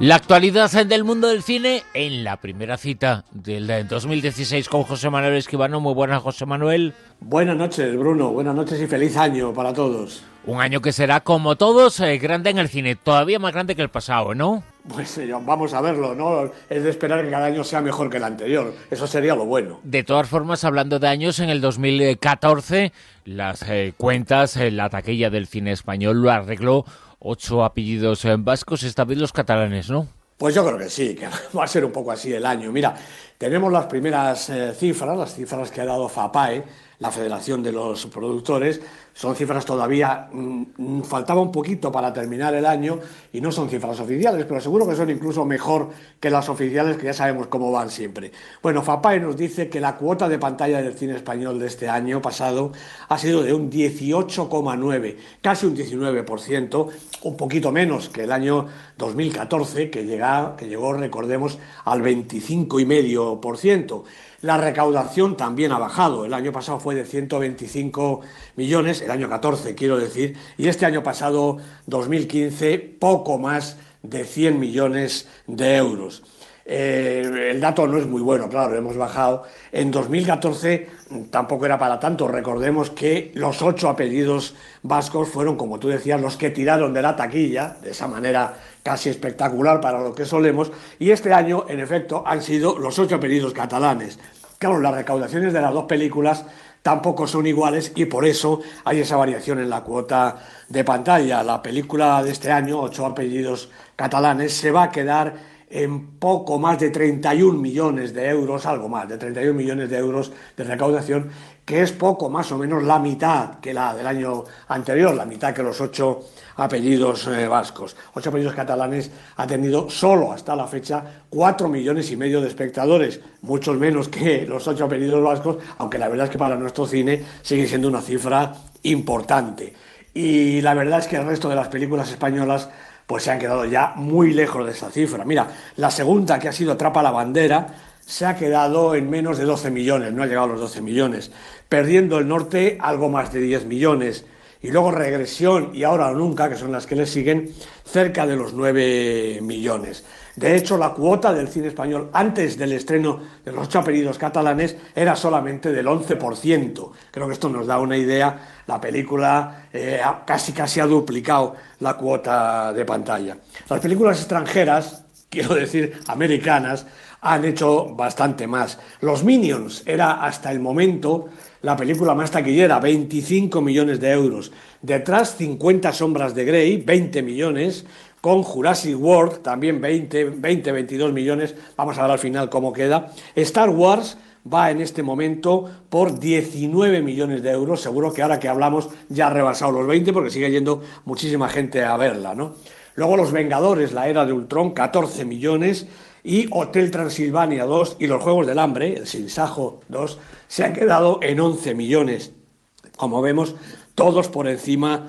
La actualidad del mundo del cine en la primera cita del 2016 con José Manuel Escribano. Muy buenas, José Manuel. Buenas noches, Bruno. Buenas noches y feliz año para todos. Un año que será, como todos, eh, grande en el cine. Todavía más grande que el pasado, ¿no? Pues eh, vamos a verlo, ¿no? Es de esperar que cada año sea mejor que el anterior. Eso sería lo bueno. De todas formas, hablando de años, en el 2014, las eh, cuentas, la taquilla del cine español lo arregló ocho apellidos en vascos, esta vez los catalanes, ¿no? Pues yo creo que sí, que va a ser un poco así el año. Mira, tenemos las primeras eh, cifras, las cifras que ha dado FAPAE, la Federación de los Productores, son cifras todavía, mm, faltaba un poquito para terminar el año y no son cifras oficiales, pero seguro que son incluso mejor que las oficiales que ya sabemos cómo van siempre. Bueno, FAPAE nos dice que la cuota de pantalla del cine español de este año pasado ha sido de un 18,9, casi un 19%, un poquito menos que el año 2014, que, llega, que llegó, recordemos, al 25,5%. La recaudación también ha bajado. El año pasado fue de 125 millones, el año 14 quiero decir, y este año pasado, 2015, poco más de 100 millones de euros. Eh, el dato no es muy bueno, claro, hemos bajado. En 2014 tampoco era para tanto. Recordemos que los ocho apellidos vascos fueron, como tú decías, los que tiraron de la taquilla, de esa manera casi espectacular para lo que solemos. Y este año, en efecto, han sido los ocho apellidos catalanes. Claro, las recaudaciones de las dos películas tampoco son iguales y por eso hay esa variación en la cuota de pantalla. La película de este año, ocho apellidos catalanes, se va a quedar en poco más de 31 millones de euros, algo más de 31 millones de euros de recaudación, que es poco más o menos la mitad que la del año anterior, la mitad que los ocho apellidos eh, vascos. Ocho apellidos catalanes ha tenido solo hasta la fecha cuatro millones y medio de espectadores, muchos menos que los ocho apellidos vascos, aunque la verdad es que para nuestro cine sigue siendo una cifra importante. Y la verdad es que el resto de las películas españolas pues se han quedado ya muy lejos de esa cifra. Mira, la segunda, que ha sido Atrapa la Bandera, se ha quedado en menos de 12 millones, no ha llegado a los 12 millones, perdiendo el norte algo más de 10 millones. Y luego regresión y ahora o nunca, que son las que le siguen, cerca de los 9 millones. De hecho, la cuota del cine español antes del estreno de los ocho apellidos catalanes era solamente del 11%. Creo que esto nos da una idea. La película eh, casi casi ha duplicado la cuota de pantalla. Las películas extranjeras, quiero decir americanas, han hecho bastante más. Los Minions era hasta el momento la película más taquillera, 25 millones de euros. Detrás 50 sombras de Grey, 20 millones con Jurassic World, también 20, 20, 22 millones, vamos a ver al final cómo queda. Star Wars va en este momento por 19 millones de euros, seguro que ahora que hablamos ya ha rebasado los 20 porque sigue yendo muchísima gente a verla, ¿no? Luego Los Vengadores, la era de Ultron, 14 millones, y Hotel Transilvania 2 y los Juegos del Hambre, el Sinsajo 2, se han quedado en 11 millones. Como vemos, todos por encima,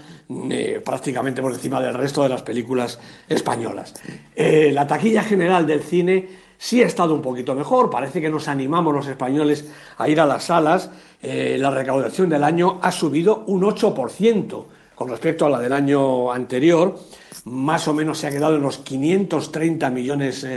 eh, prácticamente por encima del resto de las películas españolas. Eh, la taquilla general del cine sí ha estado un poquito mejor, parece que nos animamos los españoles a ir a las salas, eh, la recaudación del año ha subido un 8% con respecto a la del año anterior, más o menos se ha quedado en los 530 millones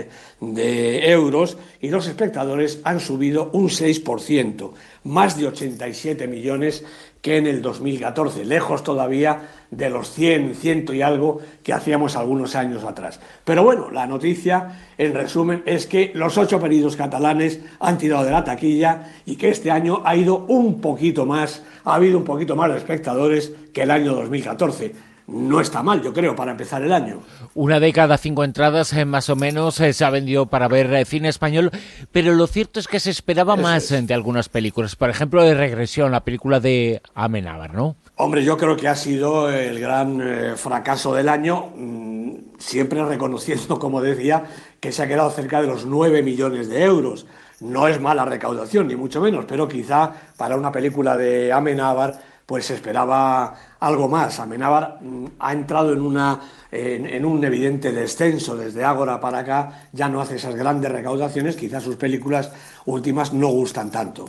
de euros y los espectadores han subido un 6%, más de 87 millones que en el 2014, lejos todavía de los 100, ciento y algo que hacíamos algunos años atrás. Pero bueno, la noticia, en resumen, es que los ocho apellidos catalanes han tirado de la taquilla y que este año ha ido un poquito más, ha habido un poquito más de espectadores que el año 2014 no está mal, yo creo, para empezar el año. Una de cada cinco entradas, eh, más o menos, eh, se ha vendido para ver eh, cine español, pero lo cierto es que se esperaba más de algunas películas. Por ejemplo, de Regresión, la película de Amenábar, ¿no? Hombre, yo creo que ha sido el gran fracaso del año, mm, siempre reconociendo, como decía, que se ha quedado cerca de los 9 millones de euros. No es mala recaudación, ni mucho menos, pero quizá para una película de Amenábar pues esperaba algo más. Amenábar mm, ha entrado en, una, en, un evidente descenso desde Ágora para acá, ya no hace esas grandes recaudaciones, quizás sus películas últimas no gustan tanto.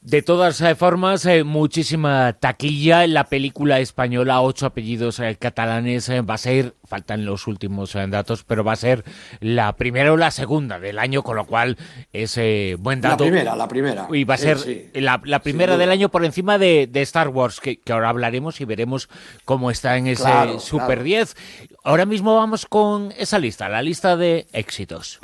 De todas eh, formas, eh, muchísima taquilla. en La película española, ocho apellidos eh, catalanes, va a ser, faltan los últimos datos, pero va a ser la primera o la segunda del año, con lo cual es buen dato. La primera, la primera. Y va a ser la, primera del año por encima de, Star Wars, que, ahora hablaremos y veremos cómo está en ese Super 10. Ahora mismo vamos con esa lista, la lista de éxitos.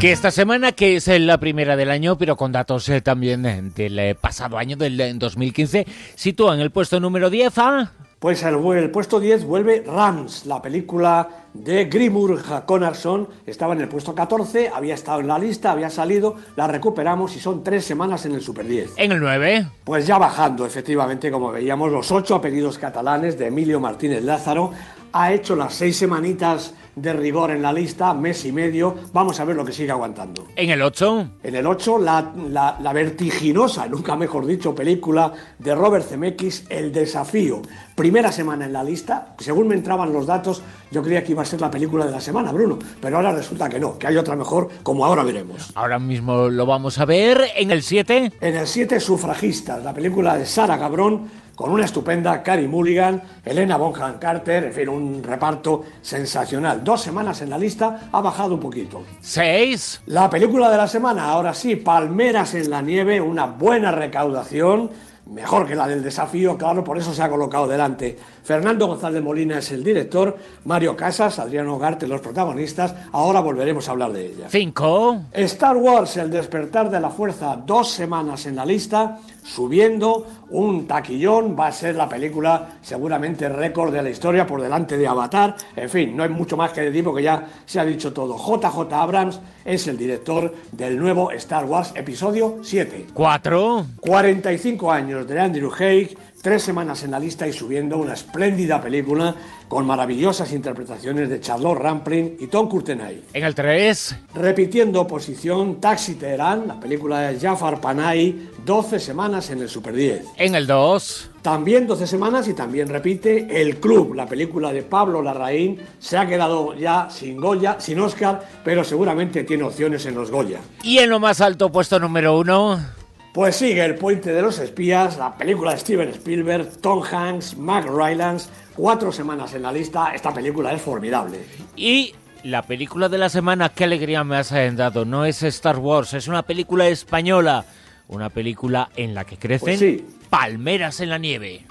Que esta semana, que es la primera del año, pero con datos eh, también eh, del eh, pasado año, del 2015, sitúa en el puesto número 10 a... Pues el, el, puesto 10 vuelve Rams, la película de Grimur Conarson. Estaba en el puesto 14, había estado en la lista, había salido, la recuperamos y son tres semanas en el Super 10. ¿En el 9? Pues ya bajando, efectivamente, como veíamos, los ocho apellidos catalanes de Emilio Martínez Lázaro. Ha hecho las seis semanitas de rigor en la lista, mes y medio. Vamos a ver lo que sigue aguantando. ¿En el 8? En el 8, la, la, vertiginosa, nunca mejor dicho, película de Robert Zemeckis, El Desafío. Primera semana en la lista. Según me entraban los datos, yo creía que iba a ser la película de la semana, Bruno. Pero ahora resulta que no, que hay otra mejor, como ahora veremos. Ahora mismo lo vamos a ver. ¿En el 7? En el 7, Sufragistas, la película de Sara Cabrón con una estupenda Carrie Mulligan, Elena Bonham Carter, en fin, un reparto sensacional. Dos semanas en la lista, ha bajado un poquito. ¿Seis? La película de la semana, ahora sí, Palmeras en la nieve, una buena recaudación mejor que la del desafío, claro, por eso se ha colocado delante. Fernando González Molina es el director, Mario Casas, Adriano Garte los protagonistas, ahora volveremos a hablar de ella. Cinco. Star Wars, el despertar de la fuerza, dos semanas en la lista, subiendo un taquillón, va a ser la película seguramente récord de la historia por delante de Avatar, en fin, no hay mucho más que decir porque ya se ha dicho todo. JJ Abrams es el director del nuevo Star Wars episodio 7. Cuatro. 45 años de Andrew Haig tres semanas en la lista y subiendo una espléndida película con maravillosas interpretaciones de Charlotte Rampling y Tom Courtenay. En el 3. Repitiendo posición, Taxi Teherán, la película de Jafar Panay, 12 semanas en el Super 10. En el 2. También 12 semanas y también repite El Club, la película de Pablo Larraín. Se ha quedado ya sin Goya, sin Oscar, pero seguramente tiene opciones en los Goya. Y en lo más alto, puesto número 1. Pues sigue El Puente de los Espías, la película de Steven Spielberg, Tom Hanks, Mark Rylance, cuatro semanas en la lista, esta película es formidable. Y la película de la semana, qué alegría me has dado, no es Star Wars, es una película española, una película en la que crecen pues palmeras en la nieve.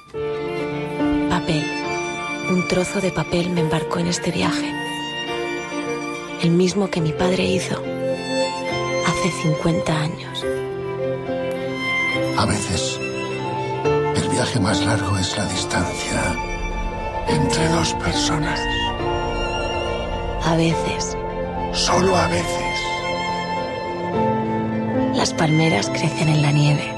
Papel, un trozo de papel me embarcó en este viaje, el mismo que mi padre hizo hace 50 años. A veces, el viaje más largo es la distancia entre dos personas. A veces. Solo a veces. Las palmeras crecen en la nieve.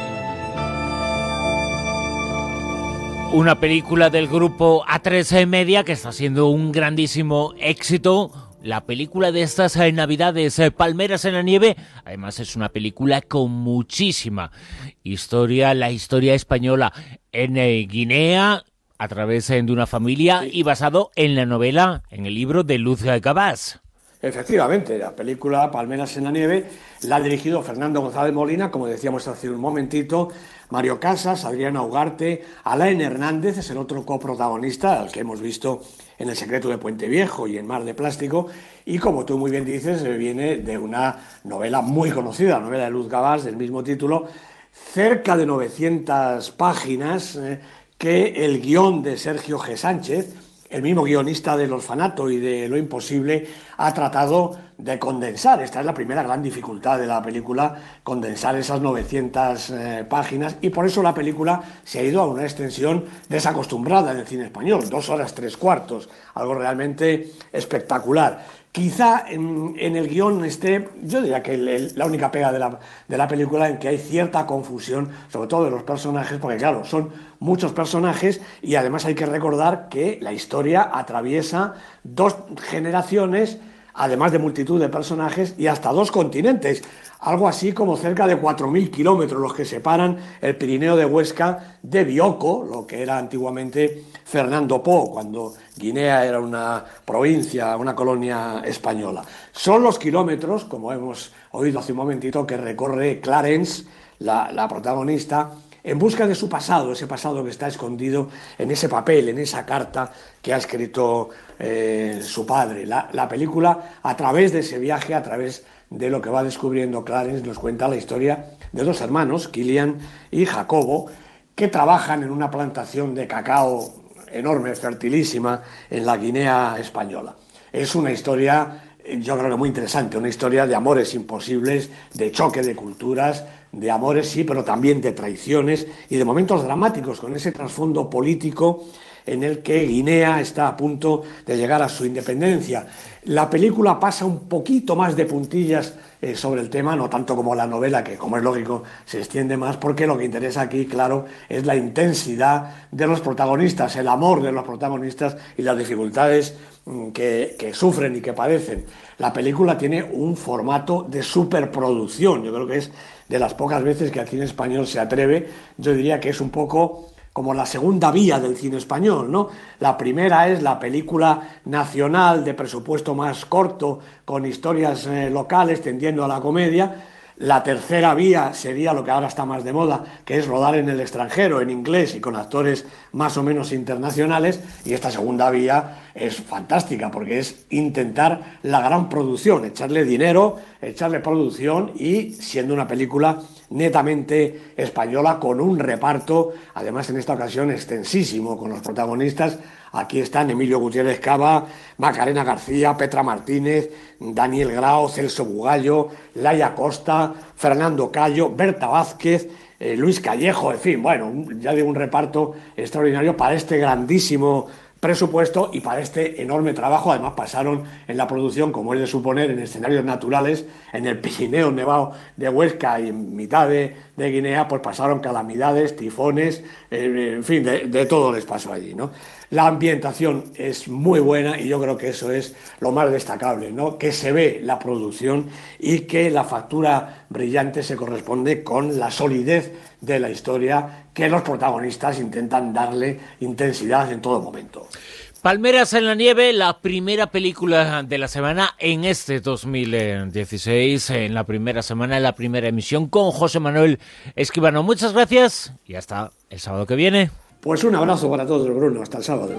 Una película del grupo A3 Media que está siendo un grandísimo éxito la película de estas eh, navidades, eh, Palmeras en la Nieve, además es una película con muchísima historia, la historia española en eh, Guinea, a través de una familia y basado en la novela, en el libro de Luz Cabás. Efectivamente, la película Palmeras en la Nieve la ha dirigido Fernando González Molina, como decíamos hace un momentito, Mario Casas, Adriana Ugarte, Alain Hernández es el otro coprotagonista, al que hemos visto en El secreto de Puente Viejo y en Mar de Plástico, y como tú muy bien dices, viene de una novela muy conocida, la novela de Luz Gabás, del mismo título, cerca de 900 páginas, eh, que el guion de Sergio G. Sánchez, el mismo guionista del orfanato y de Lo Imposible, ha tratado de condensar. Esta es la primera gran dificultad de la película, condensar esas 900 eh, páginas, y por eso la película se ha ido a una extensión desacostumbrada en el cine español, dos horas tres cuartos, algo realmente espectacular. Quizá en, el guion esté, yo diría que la única pega de la, de la película en que hay cierta confusión, sobre todo de los personajes, porque claro, son muchos personajes y además hay que recordar que la historia atraviesa dos generaciones además de multitud de personajes y hasta dos continentes, algo así como cerca de 4.000 kilómetros los que separan el Pirineo de Huesca de Bioko, lo que era antiguamente Fernando Po, cuando Guinea era una provincia, una colonia española. Son los kilómetros, como hemos oído hace un momentito, que recorre Clarence, la, protagonista, en busca de su pasado, ese pasado que está escondido en ese papel, en esa carta que ha escrito eh, su padre. La, la, película, a través de ese viaje, a través de lo que va descubriendo Clarence, nos cuenta la historia de dos hermanos, Kilian y Jacobo, que trabajan en una plantación de cacao enorme, fertilísima, en la Guinea española. Es una historia, yo creo que muy interesante, una historia de amores imposibles, de choque de culturas, de amores sí, pero también de traiciones y de momentos dramáticos con ese trasfondo político en el que Guinea está a punto de llegar a su independencia. La película pasa un poquito más de puntillas eh, sobre el tema, no tanto como la novela, que como es lógico se extiende más, porque lo que interesa aquí, claro, es la intensidad de los protagonistas, el amor de los protagonistas y las dificultades mm, que, que sufren y que padecen. La película tiene un formato de superproducción, yo creo que es de las pocas veces que aquí en español se atreve, yo diría que es un poco como la segunda vía del cine español, ¿no? La primera es la película nacional de presupuesto más corto, con historias eh, locales tendiendo a la comedia. La tercera vía sería lo que ahora está más de moda, que es rodar en el extranjero, en inglés y con actores más o menos internacionales. Y esta segunda vía es fantástica porque es intentar la gran producción, echarle dinero, echarle producción y siendo una película netamente española con un reparto, además en esta ocasión extensísimo, con los protagonistas. Aquí están Emilio Gutiérrez Cava, Macarena García, Petra Martínez, Daniel Grau, Celso Bugallo, Laia Costa, Fernando Cayo, Berta Vázquez, eh, Luis Callejo, en fin, bueno, ya de un reparto extraordinario para este grandísimo presupuesto y para este enorme trabajo. Además, pasaron en la producción, como es de suponer, en escenarios naturales, en el Pirineo Nevado de Huesca y en mitad de, Guinea, pues pasaron calamidades, tifones, eh, en fin, de, de, todo les pasó allí, ¿no? La ambientación es muy buena y yo creo que eso es lo más destacable, ¿no? Que se ve la producción y que la factura brillante se corresponde con la solidez de la historia que los protagonistas intentan darle intensidad en todo momento. Palmeras en la nieve, la primera película de la semana en este 2016, en la primera semana, en la primera emisión con José Manuel Esquivano. Muchas gracias y hasta el sábado que viene. Pues un abrazo para todos, Bruno. Hasta el sábado.